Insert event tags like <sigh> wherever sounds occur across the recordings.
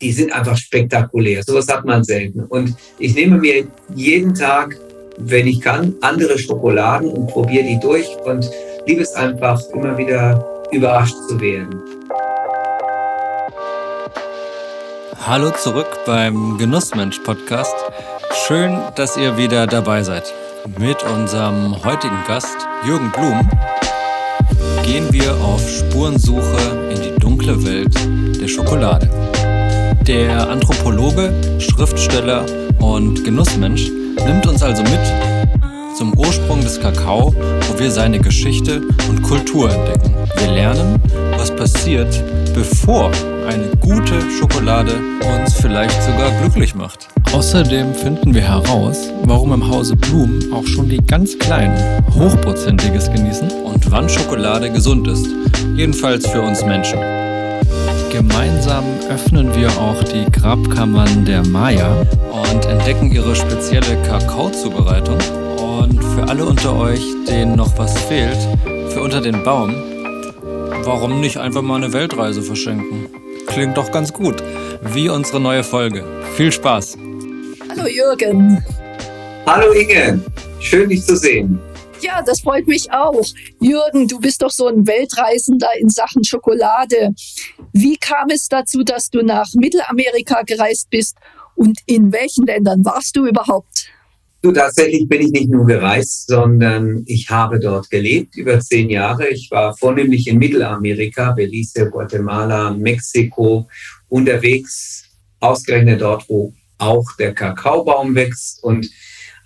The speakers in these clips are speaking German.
die sind einfach spektakulär. Sowas hat man selten. Und ich nehme mir jeden Tag, wenn ich kann, andere Schokoladen und probiere die durch und liebe es einfach, immer wieder überrascht zu werden. Hallo zurück beim Genussmensch Podcast. Schön, dass ihr wieder dabei seid. Mit unserem heutigen Gast Jürgen Blum gehen wir auf Spurensuche in die dunkle Welt der Schokolade. Der Anthropologe, Schriftsteller und Genussmensch nimmt uns also mit zum Ursprung des Kakao, wo wir seine Geschichte und Kultur entdecken. Wir lernen, was passiert, bevor eine gute Schokolade uns vielleicht sogar glücklich macht. Außerdem finden wir heraus, warum im Hause Blum auch schon die ganz Kleinen Hochprozentiges genießen und wann Schokolade gesund ist. Jedenfalls für uns Menschen. Gemeinsam öffnen wir auch die Grabkammern der Maya und entdecken ihre spezielle Kakaozubereitung. Und für alle unter euch, denen noch was fehlt, für unter den Baum, warum nicht einfach mal eine Weltreise verschenken? Klingt doch ganz gut. Wie unsere neue Folge. Viel Spaß! Hallo Jürgen. Hallo Inge, schön dich zu sehen. Ja, das freut mich auch. Jürgen, du bist doch so ein Weltreisender in Sachen Schokolade. Wie kam es dazu, dass du nach Mittelamerika gereist bist und in welchen Ländern warst du überhaupt? Du, tatsächlich bin ich nicht nur gereist, sondern ich habe dort gelebt über zehn Jahre. Ich war vornehmlich in Mittelamerika, Belize, Guatemala, Mexiko unterwegs, ausgerechnet dort, wo auch der Kakaobaum wächst und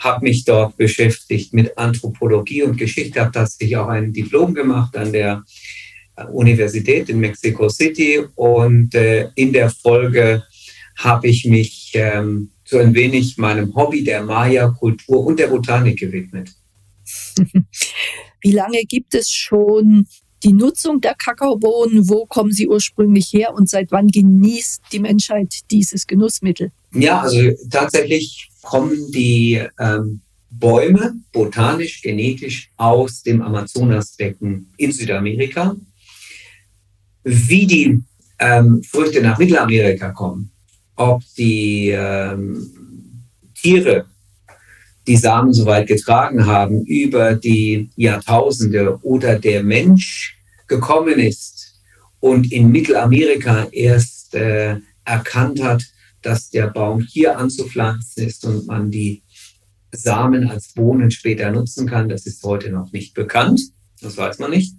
habe mich dort beschäftigt mit Anthropologie und Geschichte, habe tatsächlich auch ein Diplom gemacht an der Universität in Mexico City und äh, in der Folge habe ich mich ähm, so ein wenig meinem Hobby der Maya-Kultur und der Botanik gewidmet. <laughs> Wie lange gibt es schon die Nutzung der Kakaobohnen? Wo kommen sie ursprünglich her und seit wann genießt die Menschheit dieses Genussmittel? Ja, also tatsächlich kommen die ähm, Bäume botanisch, genetisch aus dem Amazonasbecken in Südamerika. Wie die ähm, Früchte nach Mittelamerika kommen, ob die ähm, Tiere die Samen so weit getragen haben über die Jahrtausende oder der Mensch gekommen ist und in Mittelamerika erst äh, erkannt hat, dass der Baum hier anzupflanzen ist und man die Samen als Bohnen später nutzen kann. Das ist heute noch nicht bekannt. Das weiß man nicht.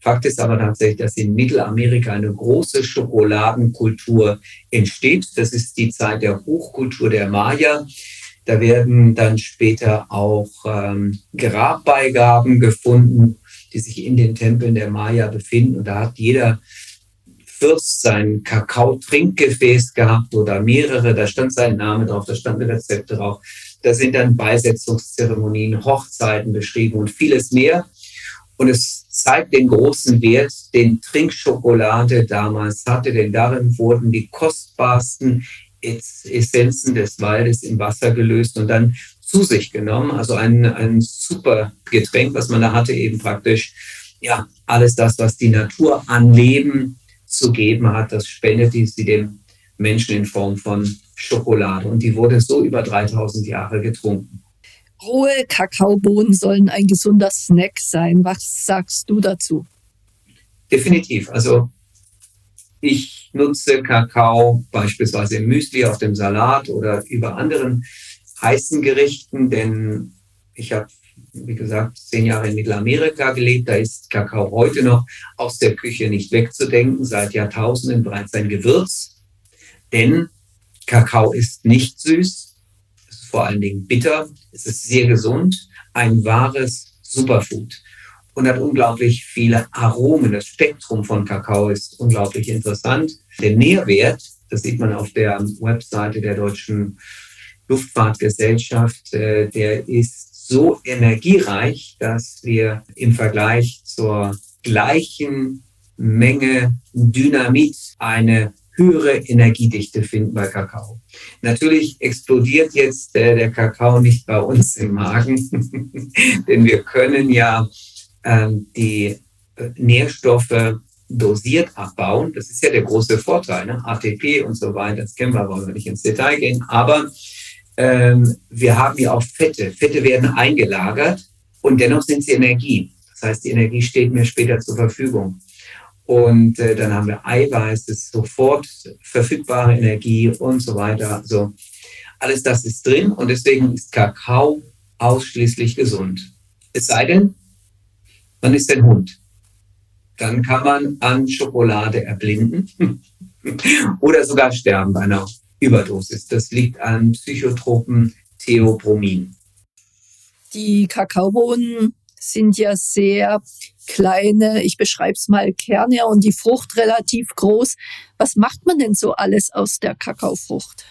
Fakt ist aber tatsächlich, dass in Mittelamerika eine große Schokoladenkultur entsteht. Das ist die Zeit der Hochkultur der Maya. Da werden dann später auch ähm, Grabbeigaben gefunden, die sich in den Tempeln der Maya befinden. Und da hat jeder Fürst sein Kakao-Trinkgefäß gehabt oder mehrere, da stand sein Name drauf, da stand ein Rezept drauf. Da sind dann Beisetzungszeremonien, Hochzeiten beschrieben und vieles mehr. Und es zeigt den großen Wert, den Trinkschokolade damals hatte, denn darin wurden die kostbarsten Essenzen des Waldes in Wasser gelöst und dann zu sich genommen. Also ein, ein super Getränk, was man da hatte, eben praktisch, ja, alles das, was die Natur an Leben zu geben hat, das spendet sie dem Menschen in Form von Schokolade. Und die wurde so über 3000 Jahre getrunken. Rohe Kakaobohnen sollen ein gesunder Snack sein. Was sagst du dazu? Definitiv. Also ich nutze Kakao beispielsweise im Müsli, auf dem Salat oder über anderen heißen Gerichten, denn ich habe wie gesagt, zehn Jahre in Mittelamerika gelebt. Da ist Kakao heute noch aus der Küche nicht wegzudenken, seit Jahrtausenden bereits ein Gewürz. Denn Kakao ist nicht süß, es ist vor allen Dingen bitter, es ist sehr gesund, ein wahres Superfood und hat unglaublich viele Aromen. Das Spektrum von Kakao ist unglaublich interessant. Der Nährwert, das sieht man auf der Webseite der Deutschen Luftfahrtgesellschaft, äh, der ist so energiereich, dass wir im Vergleich zur gleichen Menge Dynamit eine höhere Energiedichte finden bei Kakao. Natürlich explodiert jetzt äh, der Kakao nicht bei uns im Magen, <laughs> denn wir können ja ähm, die äh, Nährstoffe dosiert abbauen. Das ist ja der große Vorteil, ne? ATP und so weiter. Das kennen wir, wollen wir nicht ins Detail gehen. Aber ähm, wir haben ja auch Fette. Fette werden eingelagert und dennoch sind sie Energie. Das heißt, die Energie steht mir später zur Verfügung. Und äh, dann haben wir Eiweiß, das ist sofort verfügbare Energie und so weiter. Also alles das ist drin und deswegen ist Kakao ausschließlich gesund. Es sei denn, man ist ein Hund. Dann kann man an Schokolade erblinden <laughs> oder sogar sterben bei einer Überdosis. Das liegt an Psychotropen Theobromin. Die Kakaobohnen sind ja sehr kleine, ich beschreibe es mal, Kerne und die Frucht relativ groß. Was macht man denn so alles aus der Kakaofrucht?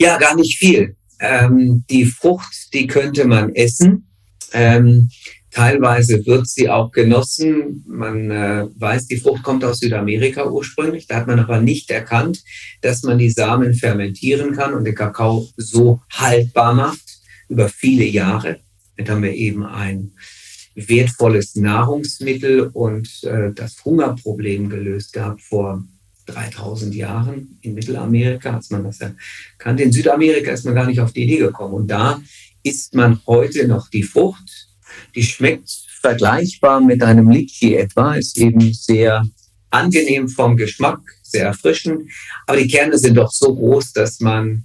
Ja, gar nicht viel. Ähm, die Frucht, die könnte man essen. Ähm, teilweise wird sie auch genossen. Man äh, weiß, die Frucht kommt aus Südamerika ursprünglich. Da hat man aber nicht erkannt, dass man die Samen fermentieren kann und den Kakao so haltbar macht über viele Jahre. Damit haben wir eben ein wertvolles Nahrungsmittel und äh, das Hungerproblem gelöst gehabt vor 3000 Jahren in Mittelamerika, als man das erkannte. In Südamerika ist man gar nicht auf die Idee gekommen. Und da isst man heute noch die Frucht. Die schmeckt vergleichbar mit einem Litchi etwa, ist eben sehr angenehm vom Geschmack, sehr erfrischend. Aber die Kerne sind doch so groß, dass man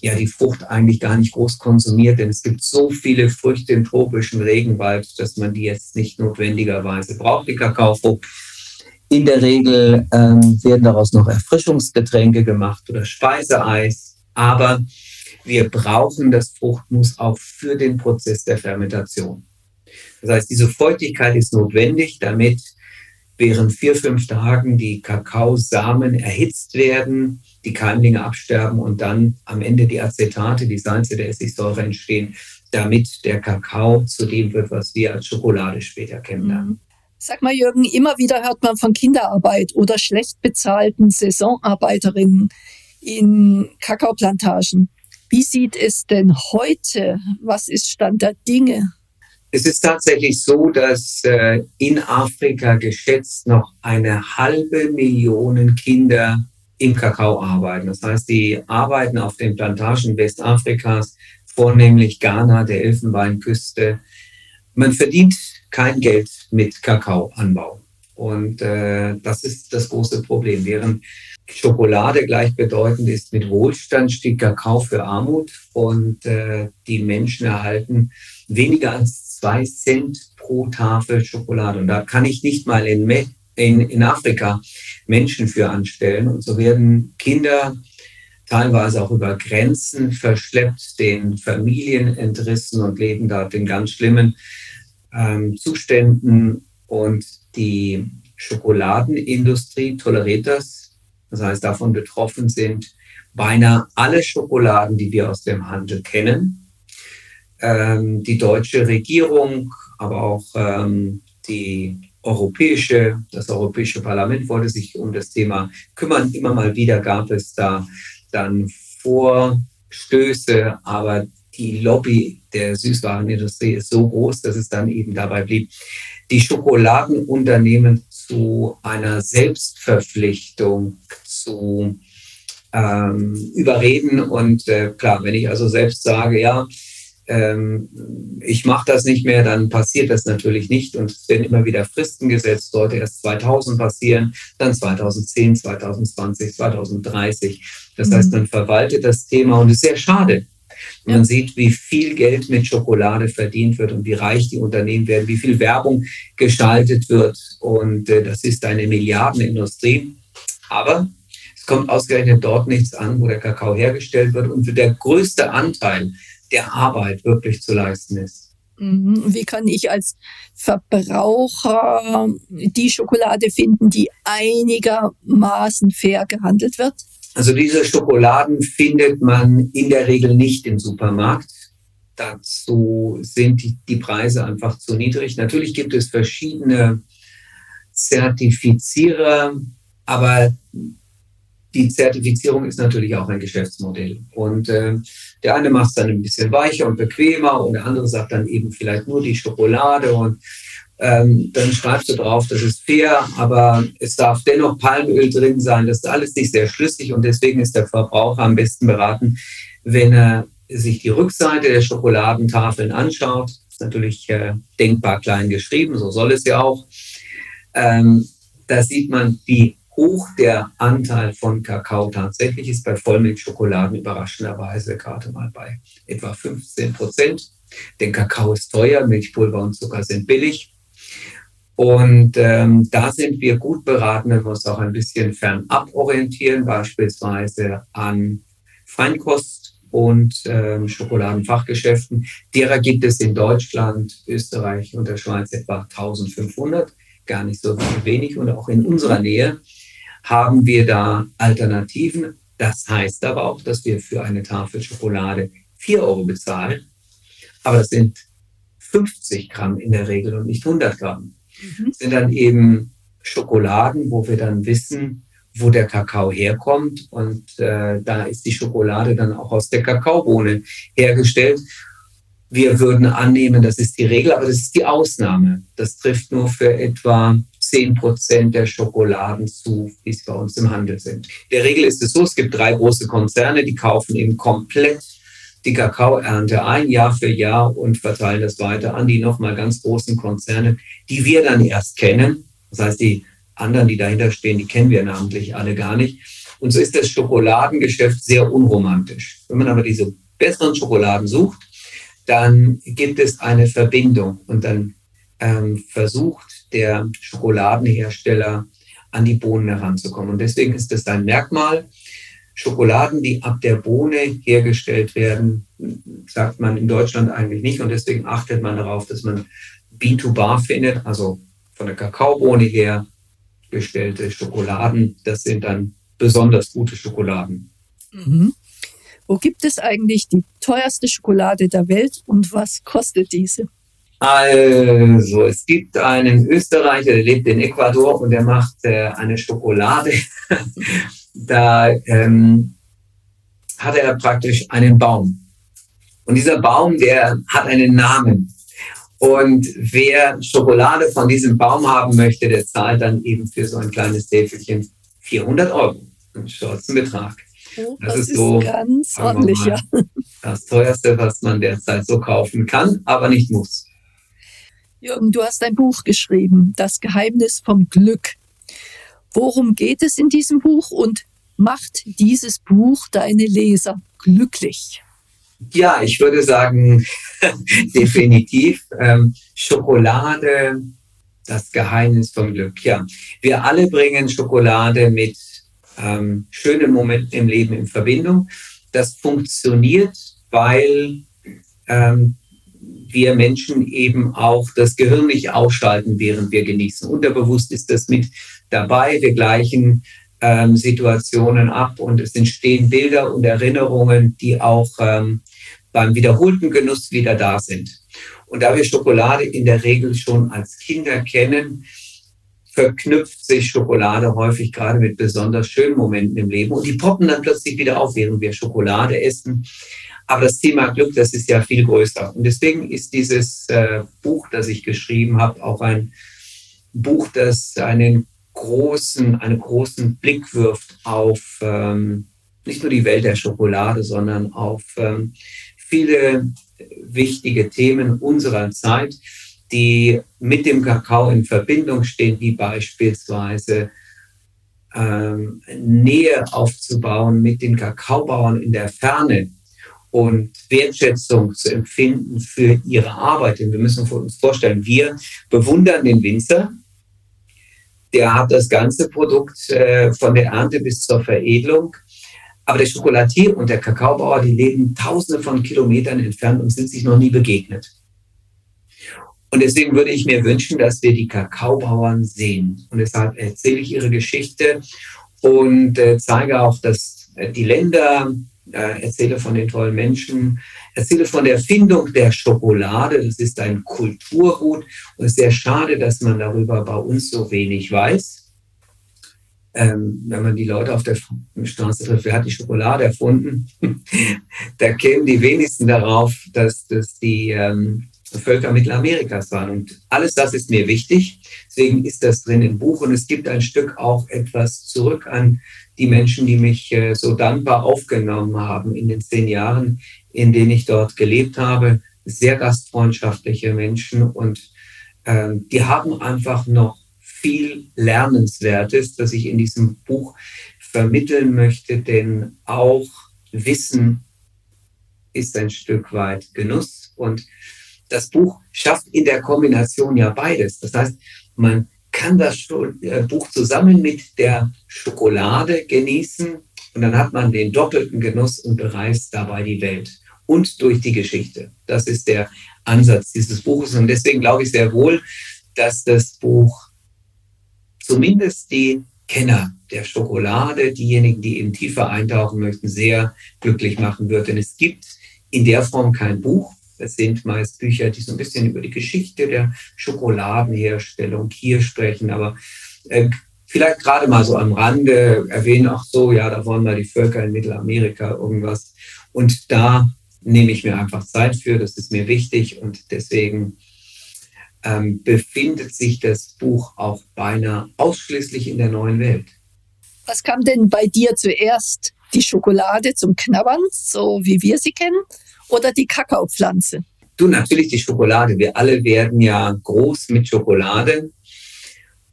ja die Frucht eigentlich gar nicht groß konsumiert, denn es gibt so viele Früchte im tropischen Regenwald, dass man die jetzt nicht notwendigerweise braucht, die Kakaofrucht. In der Regel ähm, werden daraus noch Erfrischungsgetränke gemacht oder Speiseeis, aber wir brauchen das Fruchtmus auch für den Prozess der Fermentation. Das heißt, diese Feuchtigkeit ist notwendig, damit während vier, fünf Tagen die Kakaosamen erhitzt werden, die Keimlinge absterben und dann am Ende die Acetate, die Salze der Essigsäure entstehen, damit der Kakao zu dem wird, was wir als Schokolade später kennenlernen. Mhm. Sag mal, Jürgen, immer wieder hört man von Kinderarbeit oder schlecht bezahlten Saisonarbeiterinnen in Kakaoplantagen. Wie sieht es denn heute? Was ist Stand der Dinge? Es ist tatsächlich so, dass äh, in Afrika geschätzt noch eine halbe Million Kinder im Kakao arbeiten. Das heißt, die arbeiten auf den Plantagen Westafrikas, vornehmlich Ghana, der Elfenbeinküste. Man verdient kein Geld mit Kakaoanbau. Und äh, das ist das große Problem. Während Schokolade gleichbedeutend ist mit Wohlstand, steht Kakao für Armut und äh, die Menschen erhalten weniger als zwei Cent pro Tafel Schokolade. Und da kann ich nicht mal in, in, in Afrika Menschen für anstellen. Und so werden Kinder teilweise auch über Grenzen verschleppt, den Familien entrissen und leben da in ganz schlimmen ähm, Zuständen. Und die Schokoladenindustrie toleriert das. Das heißt, davon betroffen sind beinahe alle Schokoladen, die wir aus dem Handel kennen. Ähm, die deutsche Regierung, aber auch ähm, die europäische, das Europäische Parlament wollte sich um das Thema kümmern. Immer mal wieder gab es da dann Vorstöße, aber die Lobby der Süßwarenindustrie ist so groß, dass es dann eben dabei blieb, die Schokoladenunternehmen zu einer Selbstverpflichtung zu ähm, überreden. Und äh, klar, wenn ich also selbst sage, ja, ähm, ich mache das nicht mehr, dann passiert das natürlich nicht. Und es werden immer wieder Fristen gesetzt, sollte erst 2000 passieren, dann 2010, 2020, 2030. Das mhm. heißt, man verwaltet das Thema und es ist sehr schade. Man sieht, wie viel Geld mit Schokolade verdient wird und wie reich die Unternehmen werden, wie viel Werbung gestaltet wird. Und äh, das ist eine Milliardenindustrie. Aber es kommt ausgerechnet dort nichts an, wo der Kakao hergestellt wird und der größte Anteil der Arbeit wirklich zu leisten ist. Mhm. Wie kann ich als Verbraucher die Schokolade finden, die einigermaßen fair gehandelt wird? Also diese Schokoladen findet man in der Regel nicht im Supermarkt. Dazu sind die, die Preise einfach zu niedrig. Natürlich gibt es verschiedene Zertifizierer, aber die Zertifizierung ist natürlich auch ein Geschäftsmodell. Und äh, der eine macht es dann ein bisschen weicher und bequemer und der andere sagt dann eben vielleicht nur die Schokolade. Und ähm, dann schreibst du drauf, das ist fair, aber es darf dennoch Palmöl drin sein. Das ist alles nicht sehr schlüssig und deswegen ist der Verbraucher am besten beraten, wenn er sich die Rückseite der Schokoladentafeln anschaut. Das ist natürlich äh, denkbar klein geschrieben, so soll es ja auch. Ähm, da sieht man, wie hoch der Anteil von Kakao tatsächlich ist. Bei Vollmilchschokoladen überraschenderweise gerade mal bei etwa 15 Prozent. Denn Kakao ist teuer, Milchpulver und Zucker sind billig. Und ähm, da sind wir gut beraten, wenn wir uns auch ein bisschen fernab orientieren, beispielsweise an Feinkost und ähm, Schokoladenfachgeschäften. Derer gibt es in Deutschland, Österreich und der Schweiz etwa 1500, gar nicht so wenig. Und auch in unserer Nähe haben wir da Alternativen. Das heißt aber auch, dass wir für eine Tafel Schokolade 4 Euro bezahlen. Aber das sind 50 Gramm in der Regel und nicht 100 Gramm mhm. sind dann eben Schokoladen, wo wir dann wissen, wo der Kakao herkommt. Und äh, da ist die Schokolade dann auch aus der Kakaobohne hergestellt. Wir würden annehmen, das ist die Regel, aber das ist die Ausnahme. Das trifft nur für etwa 10 Prozent der Schokoladen zu, die es bei uns im Handel sind. Der Regel ist es so, es gibt drei große Konzerne, die kaufen eben komplett die Kakaoernte ein Jahr für Jahr und verteilen das weiter an die nochmal ganz großen Konzerne, die wir dann erst kennen. Das heißt, die anderen, die dahinter stehen, die kennen wir namentlich alle gar nicht. Und so ist das Schokoladengeschäft sehr unromantisch. Wenn man aber diese besseren Schokoladen sucht, dann gibt es eine Verbindung und dann ähm, versucht der Schokoladenhersteller an die Bohnen heranzukommen. Und deswegen ist das ein Merkmal, Schokoladen, die ab der Bohne hergestellt werden, sagt man in Deutschland eigentlich nicht. Und deswegen achtet man darauf, dass man B2Bar findet, also von der Kakaobohne her gestellte Schokoladen. Das sind dann besonders gute Schokoladen. Mhm. Wo gibt es eigentlich die teuerste Schokolade der Welt und was kostet diese? Also, es gibt einen Österreicher, der lebt in Ecuador und der macht äh, eine Schokolade <laughs> da ähm, hat er praktisch einen Baum. Und dieser Baum, der hat einen Namen. Und wer Schokolade von diesem Baum haben möchte, der zahlt dann eben für so ein kleines Täfelchen 400 Euro. Ein stolzen Betrag. Oh, das, das, ist so ganz ordentlich, ja. Das teuerste, was man derzeit so kaufen kann, aber nicht muss. Jürgen, du hast ein Buch geschrieben, Das Geheimnis vom Glück. Worum geht es in diesem Buch und macht dieses Buch deine Leser glücklich? Ja, ich würde sagen, <laughs> definitiv. Ähm, Schokolade, das Geheimnis vom Glück. Ja, wir alle bringen Schokolade mit ähm, schönen Momenten im Leben in Verbindung. Das funktioniert, weil ähm, wir Menschen eben auch das Gehirn nicht ausschalten, während wir genießen. Unterbewusst ist das mit dabei. Wir gleichen ähm, Situationen ab und es entstehen Bilder und Erinnerungen, die auch ähm, beim wiederholten Genuss wieder da sind. Und da wir Schokolade in der Regel schon als Kinder kennen, verknüpft sich Schokolade häufig gerade mit besonders schönen Momenten im Leben und die poppen dann plötzlich wieder auf, während wir Schokolade essen. Aber das Thema Glück, das ist ja viel größer. Und deswegen ist dieses äh, Buch, das ich geschrieben habe, auch ein Buch, das einen großen, einen großen Blick wirft auf ähm, nicht nur die Welt der Schokolade, sondern auf ähm, viele wichtige Themen unserer Zeit, die mit dem Kakao in Verbindung stehen, wie beispielsweise ähm, Nähe aufzubauen mit den Kakaobauern in der Ferne und Wertschätzung zu empfinden für ihre Arbeit. Denn wir müssen uns vorstellen, wir bewundern den Winzer, der hat das ganze Produkt äh, von der Ernte bis zur Veredelung. Aber der Schokolatier und der Kakaobauer, die leben tausende von Kilometern entfernt und sind sich noch nie begegnet. Und deswegen würde ich mir wünschen, dass wir die Kakaobauern sehen. Und deshalb erzähle ich ihre Geschichte und äh, zeige auch, dass äh, die Länder, äh, erzähle von den tollen Menschen, erzähle von der Erfindung der Schokolade. Das ist ein Kulturgut und es ist sehr schade, dass man darüber bei uns so wenig weiß. Ähm, wenn man die Leute auf der Straße trifft, wer hat die Schokolade erfunden? <laughs> da kämen die wenigsten darauf, dass das die ähm, Völker Mittelamerikas waren. Und alles das ist mir wichtig. Deswegen ist das drin im Buch. Und es gibt ein Stück auch etwas zurück an die Menschen, die mich äh, so dankbar aufgenommen haben in den zehn Jahren, in denen ich dort gelebt habe. Sehr gastfreundschaftliche Menschen und äh, die haben einfach noch viel Lernenswertes, das ich in diesem Buch vermitteln möchte, denn auch Wissen ist ein Stück weit Genuss und das Buch schafft in der Kombination ja beides. Das heißt, man kann das äh, Buch zusammen mit der Schokolade genießen und dann hat man den doppelten Genuss und bereist dabei die Welt und durch die Geschichte. Das ist der Ansatz dieses Buches und deswegen glaube ich sehr wohl, dass das Buch zumindest die Kenner der Schokolade, diejenigen, die eben tiefer eintauchen möchten, sehr glücklich machen wird. Denn es gibt in der Form kein Buch. Es sind meist Bücher, die so ein bisschen über die Geschichte der Schokoladenherstellung hier sprechen. Aber äh, vielleicht gerade mal so am Rande erwähnen, auch so, ja, da wollen mal die Völker in Mittelamerika irgendwas. Und da nehme ich mir einfach Zeit für. Das ist mir wichtig. Und deswegen ähm, befindet sich das Buch auch beinahe ausschließlich in der neuen Welt. Was kam denn bei dir zuerst? Die Schokolade zum Knabbern, so wie wir sie kennen, oder die Kakaopflanze? Du, natürlich die Schokolade. Wir alle werden ja groß mit Schokolade.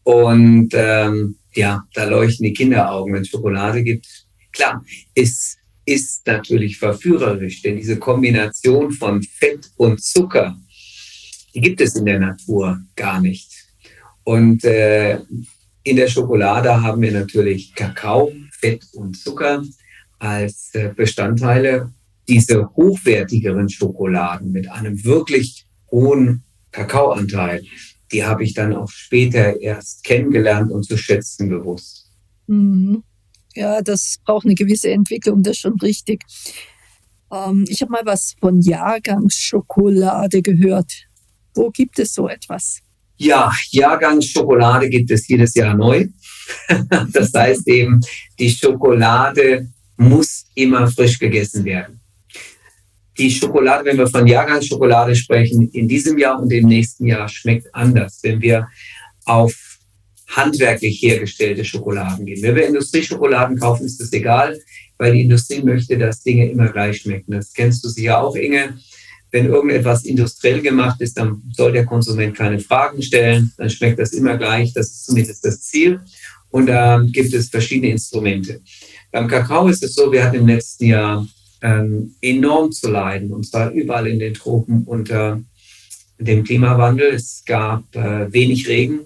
Und ähm, ja, da leuchten die Kinderaugen, wenn es Schokolade gibt. Klar, es ist natürlich verführerisch, denn diese Kombination von Fett und Zucker, die gibt es in der Natur gar nicht. Und äh, in der Schokolade haben wir natürlich Kakao, Fett und Zucker als äh, Bestandteile. Diese hochwertigeren Schokoladen mit einem wirklich hohen Kakaoanteil, die habe ich dann auch später erst kennengelernt und zu schätzen gewusst. Mhm. Ja, das braucht eine gewisse Entwicklung, das ist schon richtig. Ähm, ich habe mal was von Jahrgangsschokolade gehört. Wo gibt es so etwas? Ja, Jahrgangsschokolade gibt es jedes Jahr neu. <laughs> das heißt eben, die Schokolade muss immer frisch gegessen werden. Die Schokolade, wenn wir von Jahrgangsschokolade sprechen, in diesem Jahr und im nächsten Jahr schmeckt anders, wenn wir auf handwerklich hergestellte Schokoladen gehen. Wenn wir Industrieschokoladen kaufen, ist das egal, weil die Industrie möchte, dass Dinge immer gleich schmecken. Das kennst du sicher auch, Inge wenn irgendetwas industriell gemacht ist, dann soll der Konsument keine Fragen stellen, dann schmeckt das immer gleich, das ist zumindest das Ziel. Und da gibt es verschiedene Instrumente. Beim Kakao ist es so, wir hatten im letzten Jahr ähm, enorm zu leiden, und zwar überall in den Tropen unter dem Klimawandel. Es gab äh, wenig Regen.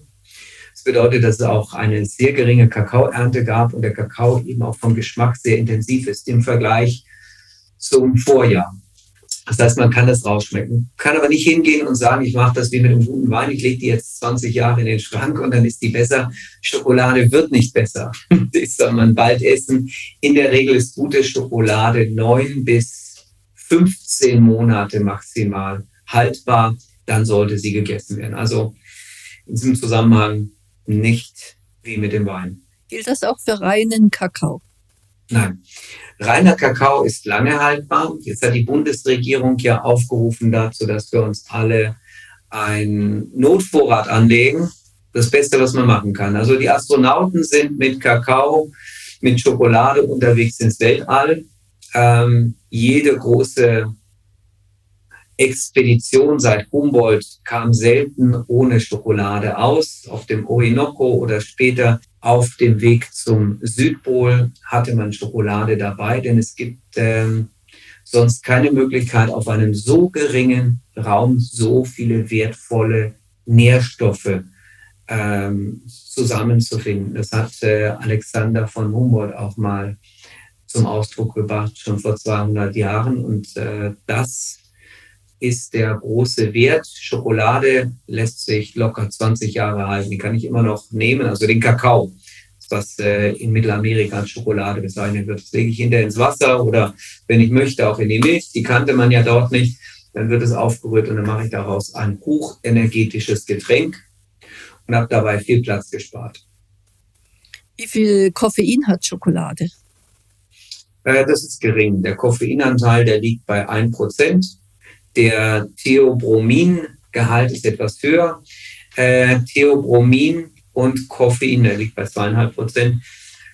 Das bedeutet, dass es auch eine sehr geringe Kakaoernte gab und der Kakao eben auch vom Geschmack sehr intensiv ist im Vergleich zum Vorjahr. Das heißt, man kann das rausschmecken. Kann aber nicht hingehen und sagen, ich mache das wie mit einem guten Wein, ich lege die jetzt 20 Jahre in den Schrank und dann ist die besser. Schokolade wird nicht besser. <laughs> Das soll man bald essen. In der Regel ist gute Schokolade neun bis 15 Monate maximal haltbar. Dann sollte sie gegessen werden. Also in diesem Zusammenhang nicht wie mit dem Wein. Gilt das auch für reinen Kakao? Nein. Reiner Kakao ist lange haltbar. Jetzt hat die Bundesregierung ja aufgerufen dazu, dass wir uns alle einen Notvorrat anlegen. Das Beste, was man machen kann. Also die Astronauten sind mit Kakao, mit Schokolade unterwegs ins Weltall. Ähm, jede große Expedition seit Humboldt kam selten ohne Schokolade aus. Auf dem Orinoco oder später auf dem Weg zum Südpol hatte man Schokolade dabei, denn es gibt ähm, sonst keine Möglichkeit, auf einem so geringen Raum so viele wertvolle Nährstoffe ähm, zusammenzufinden. Das hat äh, Alexander von Humboldt auch mal zum Ausdruck gebracht, schon vor 200 Jahren. Und äh, das ist der große Wert. Schokolade lässt sich locker 20 Jahre halten. Die kann ich immer noch nehmen. Also den Kakao, was äh, in Mittelamerika als Schokolade bezeichnet wird, das lege ich hinterher ins Wasser oder wenn ich möchte auch in die Milch. Die kannte man ja dort nicht. Dann wird es aufgerührt und dann mache ich daraus ein hochenergetisches Getränk und habe dabei viel Platz gespart. Wie viel Koffein hat Schokolade? Äh, das ist gering. Der Koffeinanteil, der liegt bei 1%. Der Theobromingehalt ist etwas höher. Äh, Theobromin und Koffein, der liegt bei zweieinhalb Prozent,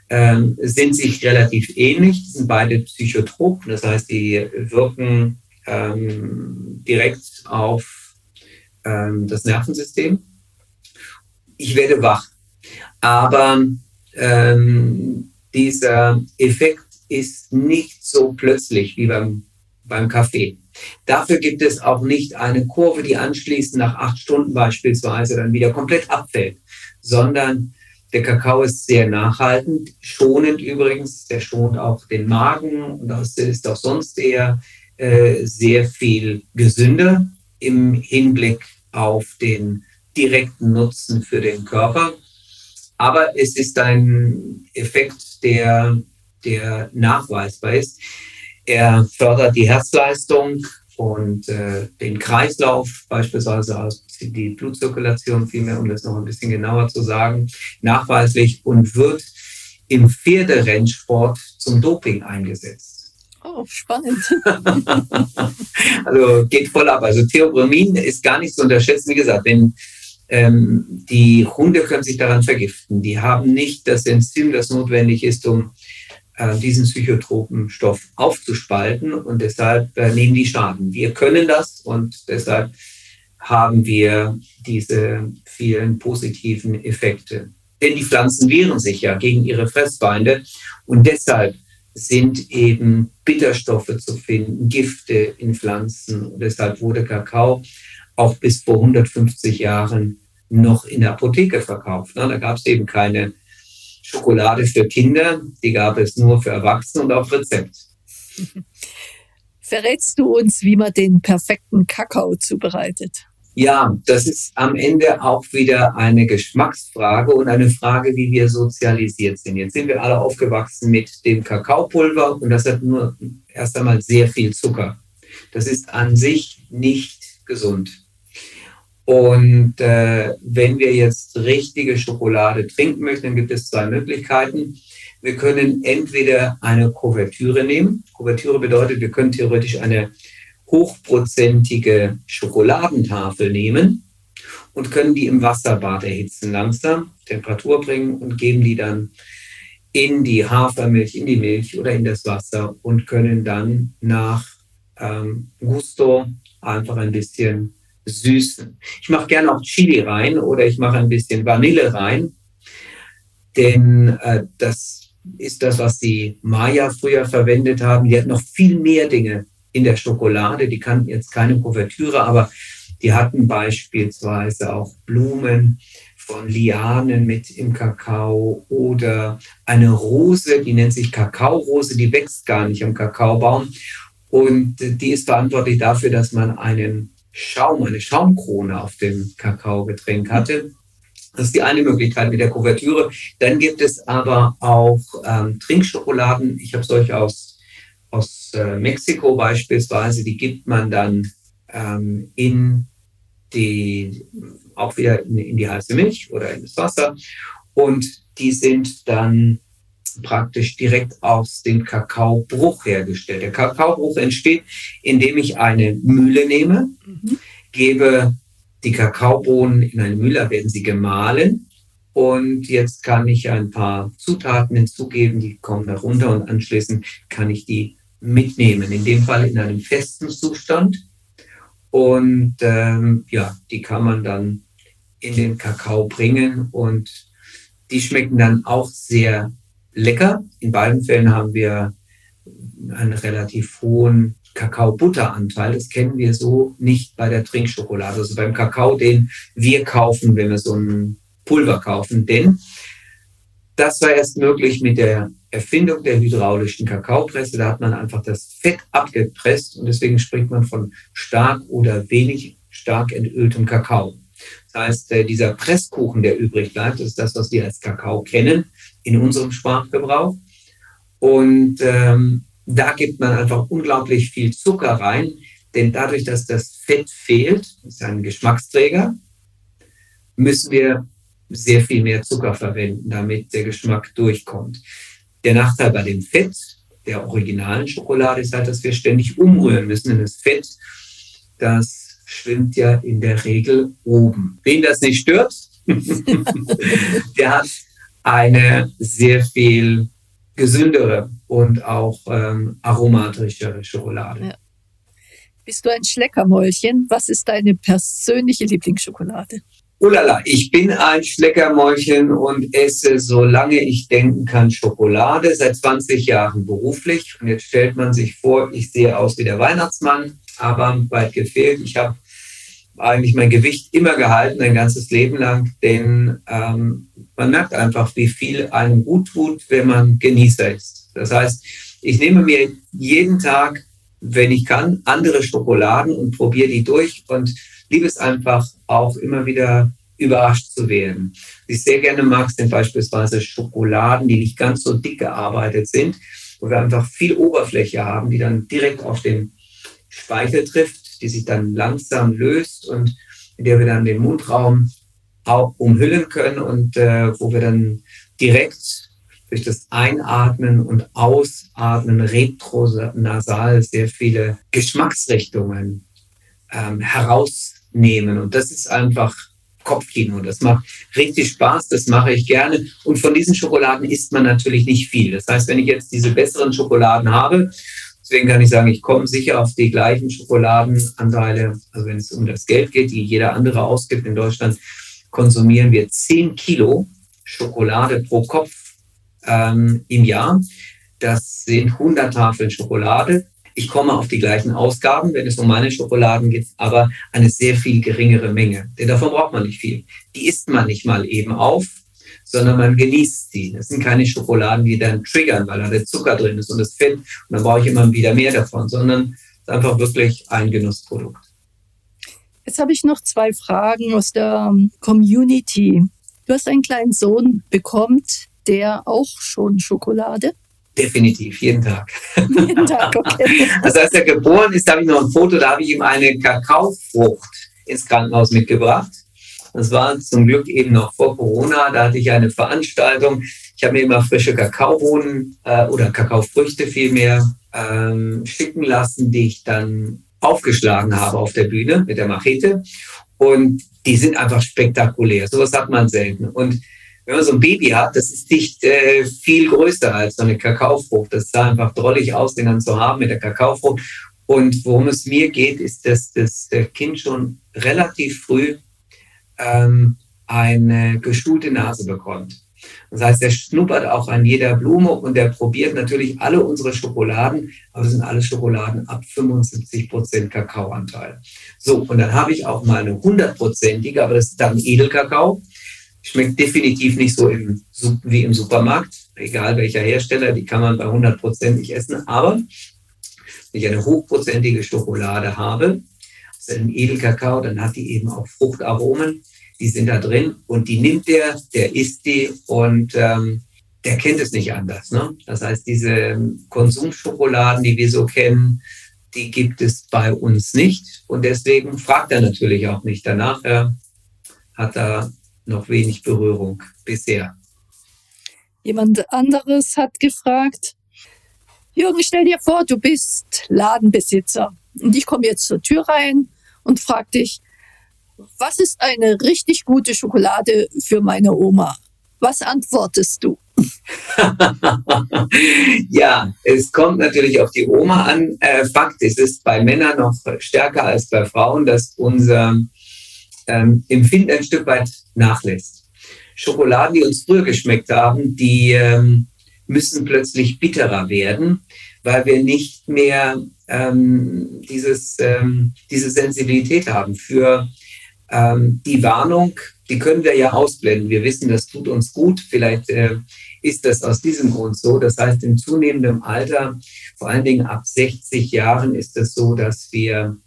ähm, sind sich relativ ähnlich. Die sind beide psychotrop, das heißt, die wirken ähm, direkt auf ähm, das Nervensystem. Ich werde wach, aber ähm, dieser Effekt ist nicht so plötzlich wie beim, beim Kaffee. Dafür gibt es auch nicht eine Kurve, die anschließend nach acht Stunden beispielsweise dann wieder komplett abfällt, sondern der Kakao ist sehr nachhaltend, schonend übrigens. Der schont auch den Magen und ist auch sonst eher äh, sehr viel gesünder im Hinblick auf den direkten Nutzen für den Körper. Aber es ist ein Effekt, der, der nachweisbar ist. Er fördert die Herzleistung und äh, den Kreislauf, beispielsweise also die Blutzirkulation vielmehr, um das noch ein bisschen genauer zu sagen, nachweislich und wird im Pferderennsport zum Doping eingesetzt. Oh, spannend. <laughs> also geht voll ab. Also Theobromin ist gar nicht zu unterschätzen. Wie gesagt, wenn ähm, die Hunde können sich daran vergiften. Die haben nicht das Enzym, das notwendig ist, um diesen psychotropen Stoff aufzuspalten und deshalb äh, nehmen die Schaden. Wir können das und deshalb haben wir diese vielen positiven Effekte. Denn die Pflanzen wehren sich ja gegen ihre Fressfeinde und deshalb sind eben Bitterstoffe zu finden, Gifte in Pflanzen. Und deshalb wurde Kakao auch bis vor 150 Jahren noch in der Apotheke verkauft. Da gab es eben keine Schokolade für Kinder, die gab es nur für Erwachsene und auf Rezept. <laughs> Verrätst du uns, wie man den perfekten Kakao zubereitet? Ja, das ist am Ende auch wieder eine Geschmacksfrage und eine Frage, wie wir sozialisiert sind. Jetzt sind wir alle aufgewachsen mit dem Kakaopulver und das hat nur erst einmal sehr viel Zucker. Das ist an sich nicht gesund. Und äh, wenn wir jetzt richtige Schokolade trinken möchten, dann gibt es zwei Möglichkeiten. Wir können entweder eine Kuvertüre nehmen. Kuvertüre bedeutet, wir können theoretisch eine hochprozentige Schokoladentafel nehmen und können die im Wasserbad erhitzen, langsam Temperatur bringen und geben die dann in die Hafermilch, in die Milch oder in das Wasser und können dann nach ähm, Gusto einfach ein bisschen süßen. Ich mache gerne auch Chili rein oder ich mache ein bisschen Vanille rein, denn äh, das ist das, was die Maya früher verwendet haben. Die hatten noch viel mehr Dinge in der Schokolade. Die kannten jetzt keine Kuvertüre, aber die hatten beispielsweise auch Blumen von Lianen mit im Kakao oder eine Rose, die nennt sich Kakaorose, die wächst gar nicht am Kakaobaum. Und die ist verantwortlich dafür, dass man einen Schaum, eine Schaumkrone auf dem Kakaogetränk hatte. Das ist die eine Möglichkeit mit der Kuvertüre. Dann gibt es aber auch ähm, Trinkschokoladen. Ich habe solche aus, aus äh, Mexiko beispielsweise. Die gibt man dann ähm, in die, auch wieder in, in die heiße Milch oder in das Wasser. Und die sind dann praktisch direkt aus dem Kakaobruch hergestellt. Der Kakaobruch entsteht, indem ich eine Mühle nehme, mhm. gebe die Kakaobohnen in eine Mühle, werden sie gemahlen. Und jetzt kann ich ein paar Zutaten hinzugeben, die kommen da runter und anschließend kann ich die mitnehmen. In dem Fall in einem festen Zustand. Und ähm, ja, die kann man dann in den Kakao bringen und die schmecken dann auch sehr lecker. In beiden Fällen haben wir einen relativ hohen Kakao-Butteranteil. Das kennen wir so nicht bei der Trinkschokolade, also beim Kakao, den wir kaufen, wenn wir so ein Pulver kaufen. Denn das war erst möglich mit der Erfindung der hydraulischen Kakaopresse. Da hat man einfach das Fett abgepresst und deswegen spricht man von stark oder wenig stark entöltem Kakao. Das heißt, äh, dieser Presskuchen, der übrig bleibt, ist das, was wir als Kakao kennen in unserem Sprachgebrauch. Und ähm, da gibt man einfach unglaublich viel Zucker rein, denn dadurch, dass das Fett fehlt, ist ein Geschmacksträger, müssen wir sehr viel mehr Zucker verwenden, damit der Geschmack durchkommt. Der Nachteil bei dem Fett der originalen Schokolade ist halt, dass wir ständig umrühren müssen, denn das Fett das schwimmt ja in der Regel oben. Wen das nicht stört, <laughs> der hat eine sehr viel gesündere und auch ähm, aromatischere Schokolade. Ja. Bist du ein Schleckermäulchen? Was ist deine persönliche Lieblingsschokolade? Ulala, ich bin ein Schleckermäulchen und esse, solange ich denken kann, Schokolade. Seit 20 Jahren beruflich. Und jetzt stellt man sich vor, ich sehe aus wie der Weihnachtsmann, aber weit gefehlt. Ich habe eigentlich mein Gewicht immer gehalten, ein ganzes Leben lang, denn ähm, man merkt einfach, wie viel einem gut tut, wenn man Genießer ist. Das heißt, ich nehme mir jeden Tag, wenn ich kann, andere Schokoladen und probiere die durch und liebe es einfach auch immer wieder überrascht zu werden. Was ich sehr gerne mag, sind beispielsweise Schokoladen, die nicht ganz so dick gearbeitet sind, wo wir einfach viel Oberfläche haben, die dann direkt auf den Speichel trifft, die sich dann langsam löst und in der wir dann den Mundraum umhüllen können und äh, wo wir dann direkt durch das Einatmen und Ausatmen retronasal sehr viele Geschmacksrichtungen ähm, herausnehmen. Und das ist einfach Kopfkino. Das macht richtig Spaß, das mache ich gerne. Und von diesen Schokoladen isst man natürlich nicht viel. Das heißt, wenn ich jetzt diese besseren Schokoladen habe, deswegen kann ich sagen, ich komme sicher auf die gleichen Schokoladenanteile, also wenn es um das Geld geht, die jeder andere ausgibt in Deutschland, konsumieren wir 10 Kilo Schokolade pro Kopf ähm, im Jahr. Das sind 100 Tafeln Schokolade. Ich komme auf die gleichen Ausgaben, wenn es um meine Schokoladen geht, aber eine sehr viel geringere Menge. Denn davon braucht man nicht viel. Die isst man nicht mal eben auf, sondern man genießt sie. Das sind keine Schokoladen, die dann triggern, weil da der Zucker drin ist und das Fett. Und dann brauche ich immer wieder mehr davon, sondern es ist einfach wirklich ein Genussprodukt. Jetzt habe ich noch zwei Fragen aus der Community. Du hast einen kleinen Sohn bekommt, der auch schon Schokolade? Definitiv, jeden Tag. Jeden Tag, okay. <laughs> Also als er geboren ist, habe ich noch ein Foto, da habe ich ihm eine Kakaofrucht ins Krankenhaus mitgebracht. Das war zum Glück eben noch vor Corona. Da hatte ich eine Veranstaltung. Ich habe mir immer frische Kakaobohnen äh, oder Kakaofrüchte vielmehr ähm, schicken lassen, die ich dann aufgeschlagen habe auf der Bühne mit der Machete. Und die sind einfach spektakulär. Sowas hat man selten. Und wenn man so ein Baby hat, das ist nicht äh, viel größer als so eine Kakaofrucht. Das sah einfach drollig aus, den dann zu haben mit der Kakaofrucht. Und worum es mir geht, ist, dass das Kind schon relativ früh ähm, eine gestuhlte Nase bekommt. Das heißt, er schnuppert auch an jeder Blume und er probiert natürlich alle unsere Schokoladen, aber das sind alle Schokoladen ab 75 Prozent Kakaoanteil. So, und dann habe ich auch mal eine hundertprozentige, aber das ist dann Edelkakao. Schmeckt definitiv nicht so im, wie im Supermarkt, egal welcher Hersteller, die kann man bei 100 Prozent nicht essen. Aber wenn ich eine hochprozentige Schokolade habe, das ist ein Edelkakao, dann hat die eben auch Fruchtaromen, die sind da drin und die nimmt der, der isst die und ähm, der kennt es nicht anders. Ne? Das heißt, diese Konsumschokoladen, die wir so kennen, die gibt es bei uns nicht und deswegen fragt er natürlich auch nicht danach. Er hat da noch wenig Berührung bisher. Jemand anderes hat gefragt, Jürgen, stell dir vor, du bist Ladenbesitzer und ich komme jetzt zur Tür rein und frage dich, was ist eine richtig gute Schokolade für meine Oma? Was antwortest du? <laughs> ja, es kommt natürlich auf die Oma an. Äh, Fakt ist, es ist bei Männern noch stärker als bei Frauen, dass unser ähm, Empfinden ein Stück weit nachlässt. Schokoladen, die uns früher geschmeckt haben, die ähm, müssen plötzlich bitterer werden, weil wir nicht mehr ähm, dieses, ähm, diese Sensibilität haben für ähm, die Warnung. Die können wir ja ausblenden. Wir wissen, das tut uns gut. Vielleicht äh, ist das aus diesem Grund so. Das heißt, in zunehmendem Alter, vor allen Dingen ab 60 Jahren, ist es so, dass wir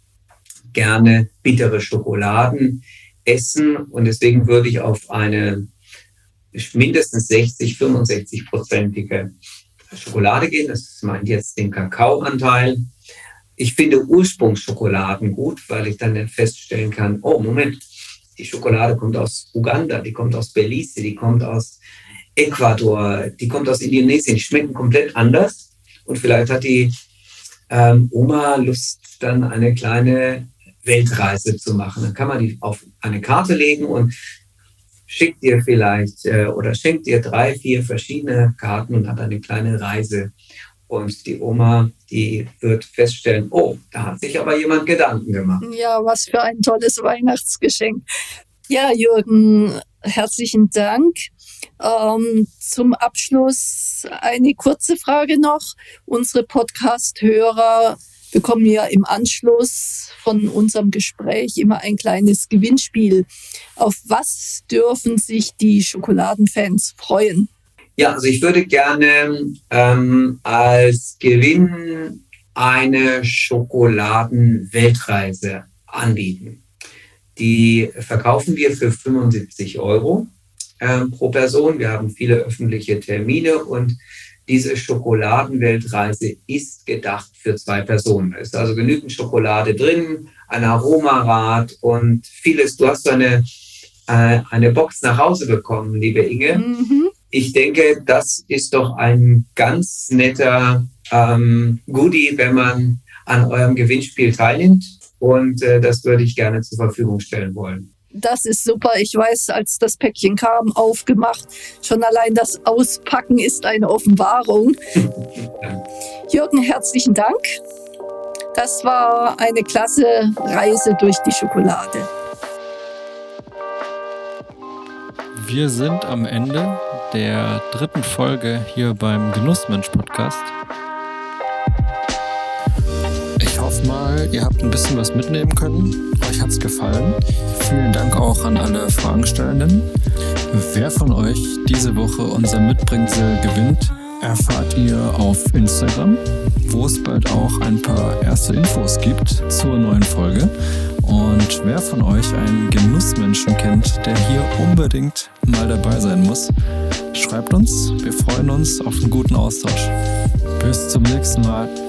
gerne bittere Schokoladen essen. Und deswegen würde ich auf eine mindestens 60, 65-prozentige Schokolade gehen. Das meint jetzt den Kakaoanteil. Ich finde Ursprungsschokoladen gut, weil ich dann feststellen kann, oh Moment, die Schokolade kommt aus Uganda, die kommt aus Belize, die kommt aus Ecuador, die kommt aus Indonesien, die schmecken komplett anders. Und vielleicht hat die ähm, Oma Lust, dann eine kleine Weltreise zu machen. Dann kann man die auf eine Karte legen und schickt dir vielleicht äh, oder schenkt dir drei, vier verschiedene Karten und hat eine kleine Reise. Und die Oma, die wird feststellen, oh, da hat sich aber jemand Gedanken gemacht. Ja, was für ein tolles Weihnachtsgeschenk. Ja, Jürgen, herzlichen Dank. Ähm, zum Abschluss eine kurze Frage noch. Unsere Podcast-Hörer bekommen ja im Anschluss von unserem Gespräch immer ein kleines Gewinnspiel. Auf was dürfen sich die Schokoladenfans freuen? Ja, also ich würde gerne ähm, als Gewinn eine Schokoladen-Weltreise anbieten. Die verkaufen wir für 75 Euro ähm, pro Person. Wir haben viele öffentliche Termine und diese Schokoladenweltreise ist gedacht für zwei Personen. Es ist also genügend Schokolade drin, ein Aromarad und vieles. Du hast so eine, äh, eine Box nach Hause bekommen, liebe Inge. Mhm. Ich denke, das ist doch ein ganz netter ähm, Goodie, wenn man an eurem Gewinnspiel teilnimmt. Und äh, das würde ich gerne zur Verfügung stellen wollen. Das ist super. Ich weiß, als das Päckchen kam, aufgemacht. Schon allein das Auspacken ist eine Offenbarung. <laughs> Jürgen, herzlichen Dank. Das war eine klasse Reise durch die Schokolade. Wir sind am Ende der dritten Folge hier beim Genussmensch Podcast. Ich hoffe mal, ihr habt ein bisschen was mitnehmen können. Euch hat es gefallen. Vielen Dank auch an alle Fragenstellenden. Wer von euch diese Woche unser Mitbringsel gewinnt, erfahrt ihr auf Instagram, wo es bald auch ein paar erste Infos gibt zur neuen Folge. Und wer von euch einen Genussmenschen kennt, der hier unbedingt mal dabei sein muss, schreibt uns. Wir freuen uns auf einen guten Austausch. Bis zum nächsten Mal.